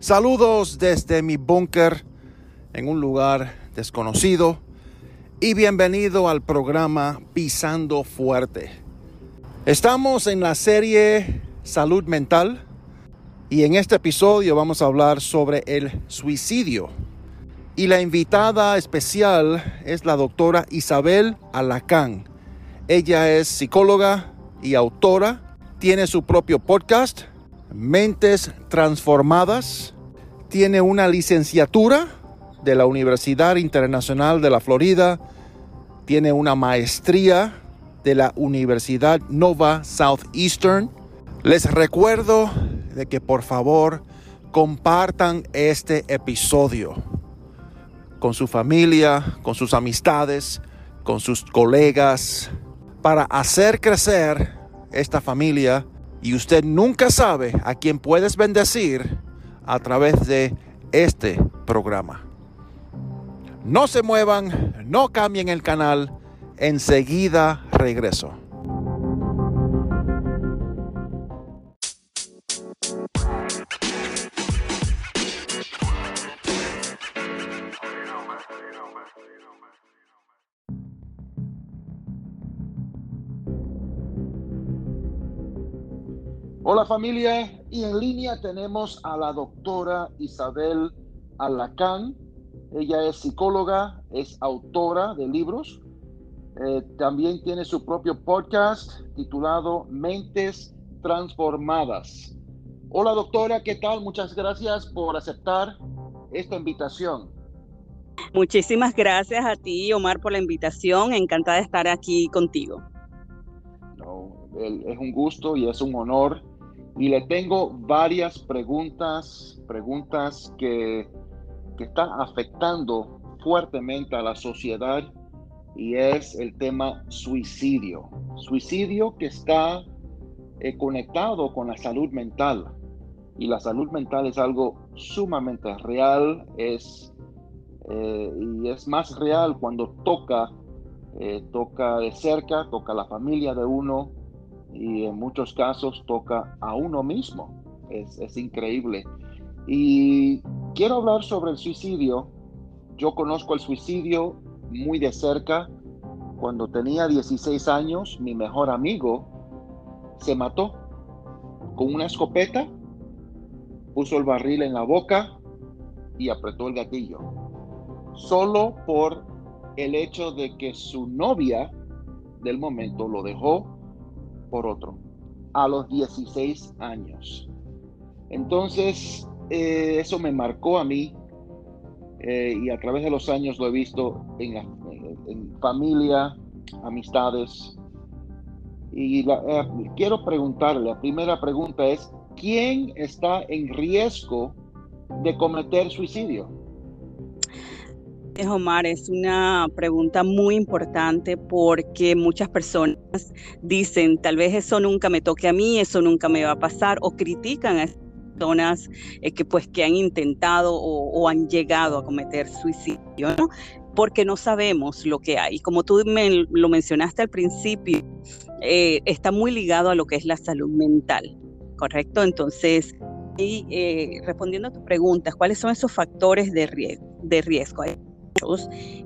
saludos desde mi búnker en un lugar desconocido y bienvenido al programa Pisando Fuerte. Estamos en la serie Salud Mental y en este episodio vamos a hablar sobre el suicidio. Y la invitada especial es la doctora Isabel Alacán. Ella es psicóloga y autora, tiene su propio podcast Mentes Transformadas. Tiene una licenciatura de la Universidad Internacional de la Florida. Tiene una maestría de la Universidad Nova Southeastern. Les recuerdo de que por favor compartan este episodio con su familia, con sus amistades, con sus colegas, para hacer crecer esta familia y usted nunca sabe a quién puedes bendecir a través de este programa. No se muevan, no cambien el canal, enseguida regreso. Familia, y en línea tenemos a la doctora Isabel Alacán. Ella es psicóloga, es autora de libros. Eh, también tiene su propio podcast titulado Mentes Transformadas. Hola doctora, ¿qué tal? Muchas gracias por aceptar esta invitación. Muchísimas gracias a ti, Omar, por la invitación. Encantada de estar aquí contigo. No, es un gusto y es un honor y le tengo varias preguntas, preguntas que, que están afectando fuertemente a la sociedad y es el tema suicidio. Suicidio que está eh, conectado con la salud mental. Y la salud mental es algo sumamente real, es, eh, y es más real cuando toca, eh, toca de cerca, toca la familia de uno, y en muchos casos toca a uno mismo. Es, increíble. Y quiero hablar sobre el suicidio. Yo conozco el suicidio muy de cerca. Cuando tenía 16 años, mi mejor amigo se mató con una escopeta, puso el barril en la boca y apretó el gatillo. Solo por el hecho de que su novia del momento lo dejó por otro, a los 16 años. Entonces, eh, eso me marcó a mí eh, y a través de los años lo he visto en, familia, amistades. Y eh, quiero preguntarle, la primera pregunta es, ¿quién está en riesgo de cometer suicidio? Omar, es una pregunta muy importante porque muchas personas dicen, tal vez eso nunca me toque a mí, eso nunca me va a pasar, o critican a personas eh, que pues que han intentado o, han llegado a cometer suicidio, porque no sabemos lo que hay. Como tú me lo mencionaste al principio, eh, está muy ligado a lo que es la salud mental, ¿correcto? Entonces, y, eh, respondiendo a tus preguntas, ¿cuáles son esos factores de riesgo? De riesgo?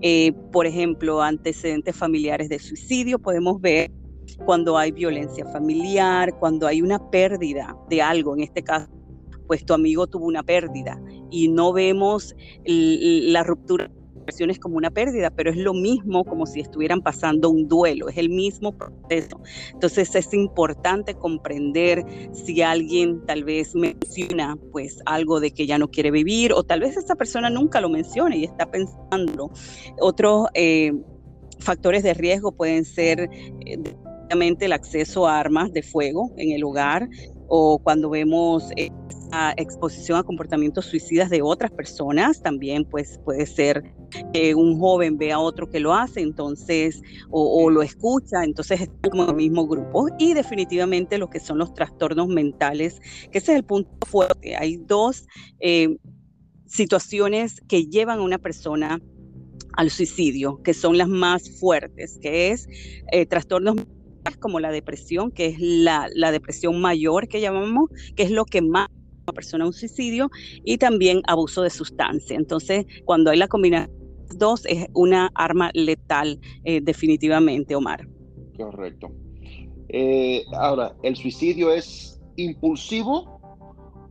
Eh, por ejemplo, antecedentes familiares de suicidio, podemos ver cuando hay violencia familiar, cuando hay una pérdida de algo, en este caso, pues tu amigo tuvo una pérdida y no vemos la ruptura es como una pérdida, pero es lo mismo como si estuvieran pasando un duelo, es el mismo proceso. Entonces es importante comprender si alguien tal vez menciona pues algo de que ya no quiere vivir o tal vez esa persona nunca lo menciona y está pensando. Otros eh, factores de riesgo pueden ser eh, el acceso a armas de fuego en el hogar o cuando vemos exposición a comportamientos suicidas de otras personas, también pues puede ser que un joven vea a otro que lo hace, entonces, o, lo escucha, entonces están como el mismo grupo. Y definitivamente lo que son los trastornos mentales, que ese es el punto fuerte. Hay dos eh, situaciones que llevan a una persona al suicidio, que son las más fuertes, que es eh, trastornos como la depresión, que es la, depresión mayor que llamamos, que es lo que más una persona a un suicidio, y también abuso de sustancia. Entonces, cuando hay la combinación de dos, es una arma letal, eh, definitivamente, Omar. Correcto. Eh, ahora, ¿el suicidio es impulsivo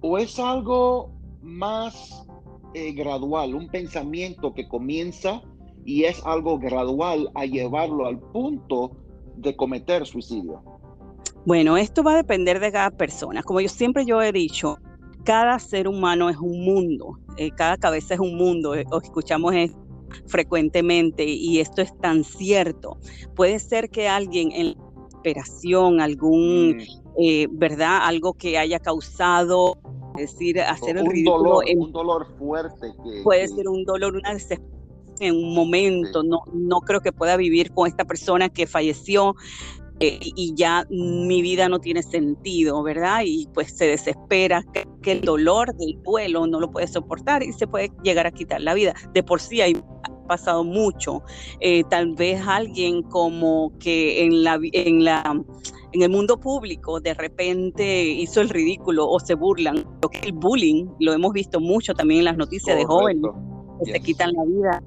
o es algo más eh, gradual, un pensamiento que comienza y es algo gradual a llevarlo al punto de cometer suicidio? Bueno, esto va a depender de cada persona. Como yo siempre yo he dicho, cada ser humano es un mundo, eh, cada cabeza es un mundo, eh, escuchamos esto frecuentemente y esto es tan cierto. Puede ser que alguien en la operación, algún, mm. eh, ¿verdad? Algo que haya causado, es decir, hacer el ridículo. Dolor, un dolor fuerte. puede ser un dolor, una desesperación en un momento, no, no creo que pueda vivir con esta persona que falleció, eh, y ya mi vida no tiene sentido, ¿verdad? Y pues se desespera que, el dolor del duelo no lo puede soportar y se puede llegar a quitar la vida. De por sí hay pasado mucho. Eh, tal vez alguien como que en la, en la en el mundo público de repente hizo el ridículo o se burlan. Lo que el bullying lo hemos visto mucho también en las noticias de jóvenes que se quitan la vida.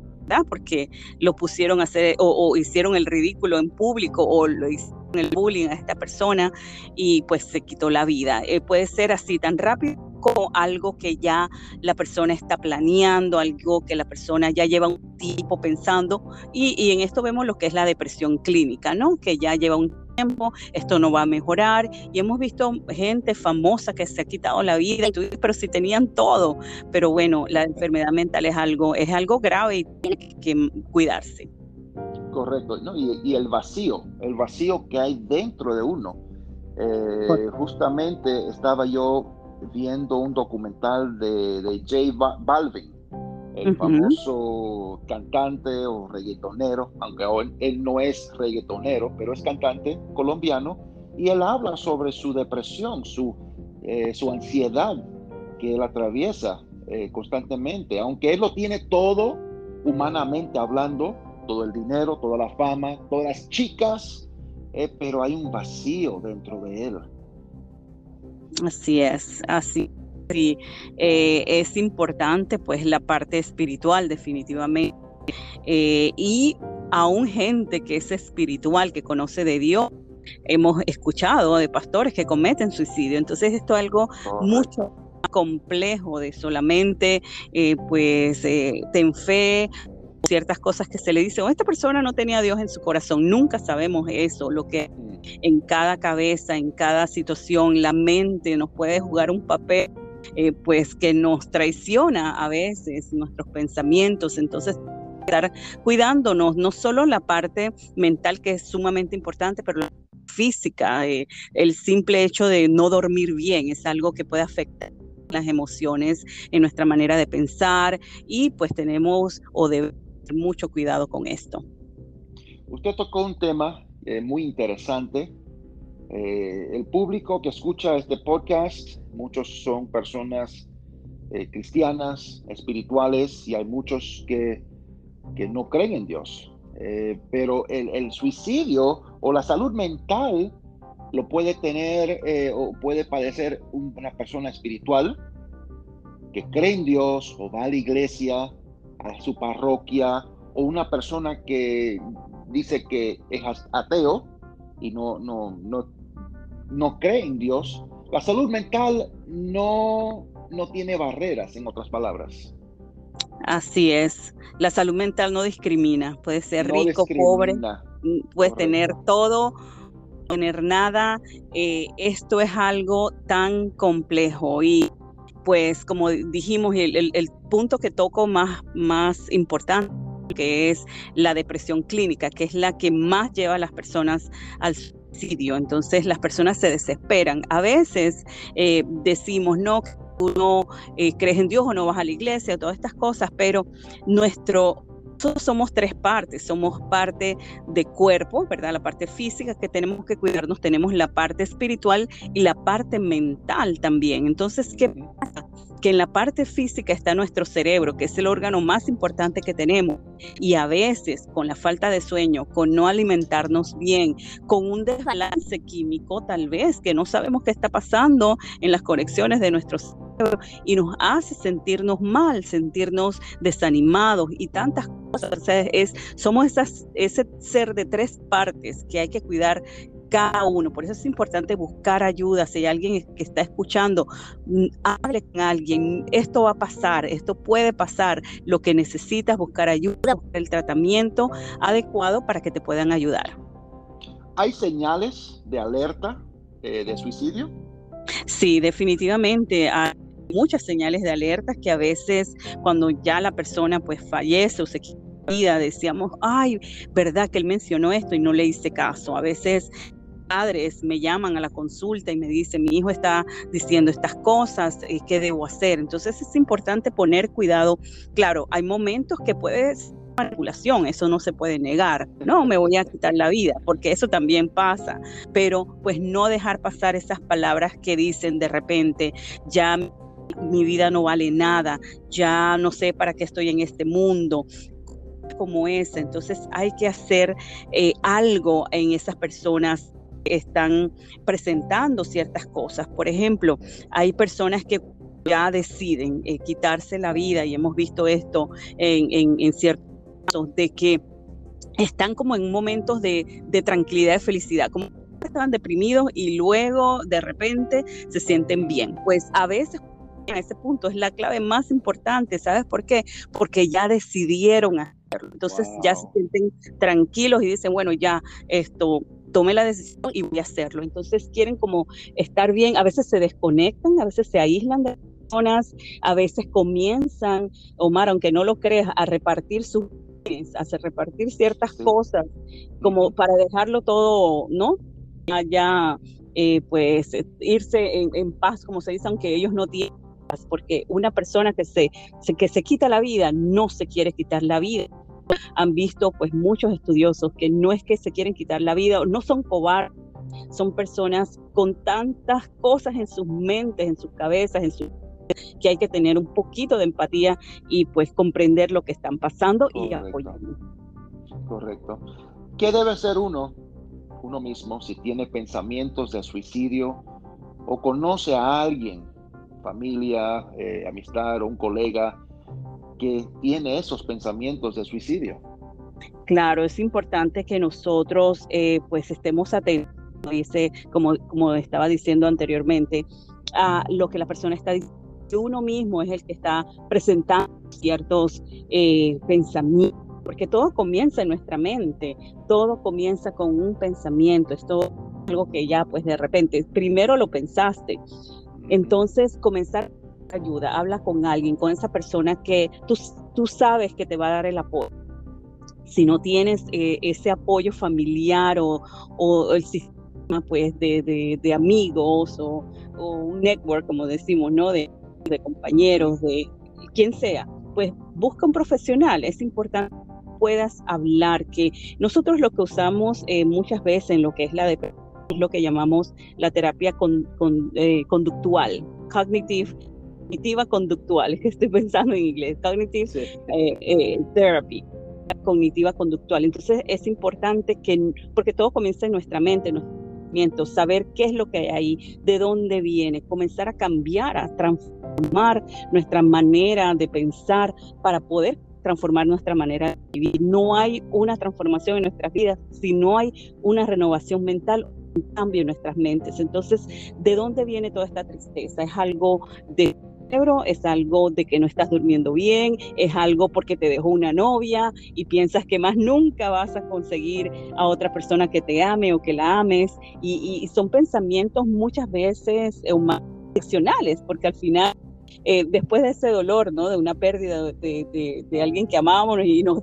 Porque lo pusieron a hacer o, o, hicieron el ridículo en público o lo hicieron el bullying a esta persona y pues se quitó la vida. Eh, puede ser así tan rápido como algo que ya la persona está planeando, algo que la persona ya lleva un tiempo pensando y, y en esto vemos lo que es la depresión clínica, ¿no? Que ya lleva un tiempo, esto no va a mejorar y hemos visto gente famosa que se ha quitado la vida, pero si tenían todo, pero bueno, la enfermedad mental es algo, es algo grave y tiene que cuidarse. Correcto, ¿no? y, el vacío, el vacío que hay dentro de uno. Eh, justamente estaba yo viendo un documental de, de J Balvin, el famoso cantante o reggaetonero, aunque él, no es reggaetonero, pero es cantante colombiano, y él habla sobre su depresión, su, eh, su ansiedad que él atraviesa eh, constantemente, aunque él lo tiene todo humanamente hablando, todo el dinero, toda la fama, todas las chicas, eh, pero hay un vacío dentro de él. Así es, así. Sí, eh, es importante pues la parte espiritual definitivamente. Eh, y aún gente que es espiritual, que conoce de Dios, hemos escuchado de pastores que cometen suicidio. Entonces esto es algo mucho más complejo de solamente pues ten fe, ciertas cosas que se le dicen, o esta persona no tenía a Dios en su corazón, nunca sabemos eso, lo que mm. en cada cabeza, en cada situación, la mente nos puede jugar un papel. Eh, pues que nos traiciona a veces nuestros pensamientos, entonces estar cuidándonos, no solo la parte mental que es sumamente importante, pero la física, eh, el simple hecho de no dormir bien es algo que puede afectar las emociones en nuestra manera de pensar y pues tenemos o debemos mucho cuidado con esto. Usted tocó un tema eh, muy interesante. Eh, el público que escucha este podcast, muchos son personas eh, cristianas, espirituales, y hay muchos que, que no creen en Dios. pero el, el, suicidio o la salud mental lo puede tener o puede padecer una persona espiritual que cree en Dios o va a la iglesia a su parroquia o una persona que dice que es ateo y no, no, no, no cree en Dios, la salud mental no, no tiene barreras, en otras palabras. Así es, la salud mental no discrimina, puede ser rico, pobre, puedes tener todo, tener nada, eh, esto es algo tan complejo y pues como dijimos, el, punto que toco más, más importante que es la depresión clínica, que es la que más lleva a las personas al entonces las personas se desesperan. A veces eh, decimos, no, tú no eh, crees en Dios o no vas a la iglesia, todas estas cosas, pero nuestro somos tres partes, somos parte de cuerpo, ¿verdad? La parte física que tenemos que cuidarnos, tenemos la parte espiritual y la parte mental también. Entonces, ¿qué pasa? que en la parte física está nuestro cerebro, que es el órgano más importante que tenemos. Y a veces con la falta de sueño, con no alimentarnos bien, con un desbalance químico tal vez que no sabemos qué está pasando en las conexiones de nuestro cerebro y nos hace sentirnos mal, sentirnos desanimados y tantas cosas. O sea, es, somos esas, ese ser de tres partes que hay que cuidar cada uno. Por eso es importante buscar ayuda. Si hay alguien que está escuchando, mm, hable con alguien. Esto va a pasar, esto puede pasar. Lo que necesitas, buscar ayuda, buscar el tratamiento adecuado para que te puedan ayudar. ¿Hay señales de alerta eh, de suicidio? Sí, definitivamente. Hay muchas señales de alerta que a veces cuando ya la persona pues fallece o se vida, decíamos, ay, verdad que él mencionó esto y no le hice caso. A veces padres me llaman a la consulta y me dicen, mi hijo está diciendo estas cosas, eh, ¿qué debo hacer? Entonces es importante poner cuidado. Claro, hay momentos que puedes manipulación, eso no se puede negar, no me voy a quitar la vida, porque eso también pasa, pero pues no dejar pasar esas palabras que dicen de repente, ya mi vida no vale nada, ya no sé para qué estoy en este mundo, como esa. Entonces hay que hacer eh, algo en esas personas están presentando ciertas cosas. Por ejemplo, hay personas que ya deciden eh, quitarse la vida y hemos visto esto en, ciertos casos de que están como en momentos de, tranquilidad y felicidad, como estaban deprimidos y luego de repente se sienten bien. Pues a veces en ese punto es la clave más importante, ¿sabes por qué? Porque ya decidieron hacerlo. Entonces ya se sienten tranquilos y dicen, bueno, ya esto tomé la decisión y voy a hacerlo. Entonces quieren como estar bien, a veces se desconectan, a veces se aíslan de personas, a veces comienzan, Omar, aunque no lo creas, a repartir sus a repartir ciertas cosas, como para dejarlo todo, ¿no? Allá, eh, pues, irse en, en, paz, como se dice, aunque ellos no tienen porque una persona que se, que se quita la vida no se quiere quitar la vida han visto pues muchos estudiosos que no es que se quieren quitar la vida, no son cobardes, son personas con tantas cosas en sus mentes, en sus cabezas, en su que hay que tener un poquito de empatía y pues comprender lo que están pasando y apoyar. Correcto. ¿Qué debe hacer uno, uno mismo, si tiene pensamientos de suicidio o conoce a alguien, familia, eh, amistad o un colega que tiene esos pensamientos de suicidio. Claro, es importante que nosotros eh, pues estemos atentos, dice, como, como estaba diciendo anteriormente, a lo que la persona está diciendo. Uno mismo es el que está presentando ciertos eh, pensamientos, porque todo comienza en nuestra mente, todo comienza con un pensamiento, esto es algo que ya pues de repente, primero lo pensaste, entonces comenzar ayuda, habla con alguien, con esa persona que tú, tú sabes que te va a dar el apoyo. Si no tienes eh, ese apoyo familiar o, o el sistema pues, de, de, amigos o, un network, como decimos, ¿no? De, de compañeros, de quien sea, pues busca un profesional. Es importante que puedas hablar, que nosotros lo que usamos eh, muchas veces en lo que es la depresión es lo que llamamos la terapia con, con, eh, conductual, cognitive cognitiva conductual, estoy pensando en inglés, cognitive eh, eh, therapy, cognitiva conductual. Entonces es importante que, porque todo comienza en nuestra mente, en nuestro saber qué es lo que hay ahí, de dónde viene, comenzar a cambiar, a transformar nuestra manera de pensar para poder transformar nuestra manera de vivir. No hay una transformación en nuestras vidas si no hay una renovación mental cambio en nuestras mentes. Entonces, ¿de dónde viene toda esta tristeza? Es algo de es algo de que no estás durmiendo bien, es algo porque te dejó una novia y piensas que más nunca vas a conseguir a otra persona que te ame o que la ames. Y, son pensamientos muchas veces emocionales, porque al final, eh, después de ese dolor, ¿no? De una pérdida de, alguien que amábamos y nos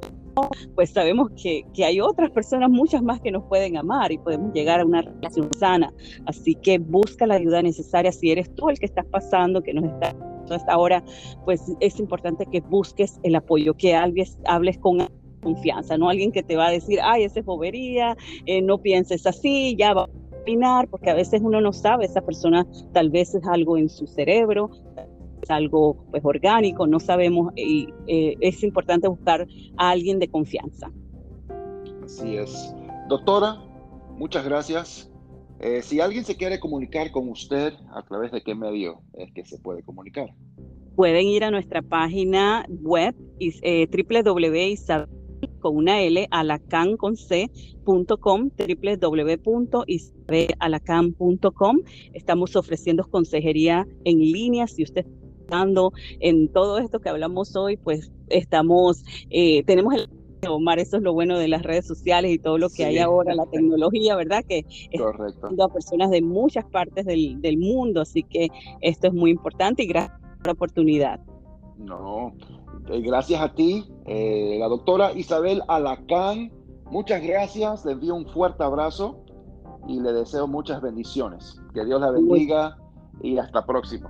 pues sabemos que, que, hay otras personas, muchas más que nos pueden amar y podemos llegar a una relación sana. Así que busca la ayuda necesaria si eres tú el que estás pasando, que nos está hasta ahora, pues es importante que busques el apoyo, que hables, hables con confianza, no alguien que te va a decir, ay, esa es bobería, eh, no pienses así, ya va a opinar, porque a veces uno no sabe, esa persona tal vez es algo en su cerebro, es algo pues orgánico, no sabemos y eh, es importante buscar a alguien de confianza. Así es. Doctora, muchas gracias. Eh, si alguien se quiere comunicar con usted, ¿a través de qué medio es que se puede comunicar? Pueden ir a nuestra página web eh, con una L, alacan con C.com, www.isabelalacan.com. Estamos ofreciendo consejería en línea. Si usted en todo esto que hablamos hoy, pues estamos, eh, tenemos el Omar, eso es lo bueno de las redes sociales y todo lo que hay ahora, la tecnología, ¿verdad? Que Correcto. a personas de muchas partes del, del, mundo, así que esto es muy importante y gracias por la oportunidad. No, eh, gracias a ti, eh, la doctora Isabel Alacán. Muchas gracias, le envío un fuerte abrazo y le deseo muchas bendiciones. Que Dios la bendiga y hasta próximo.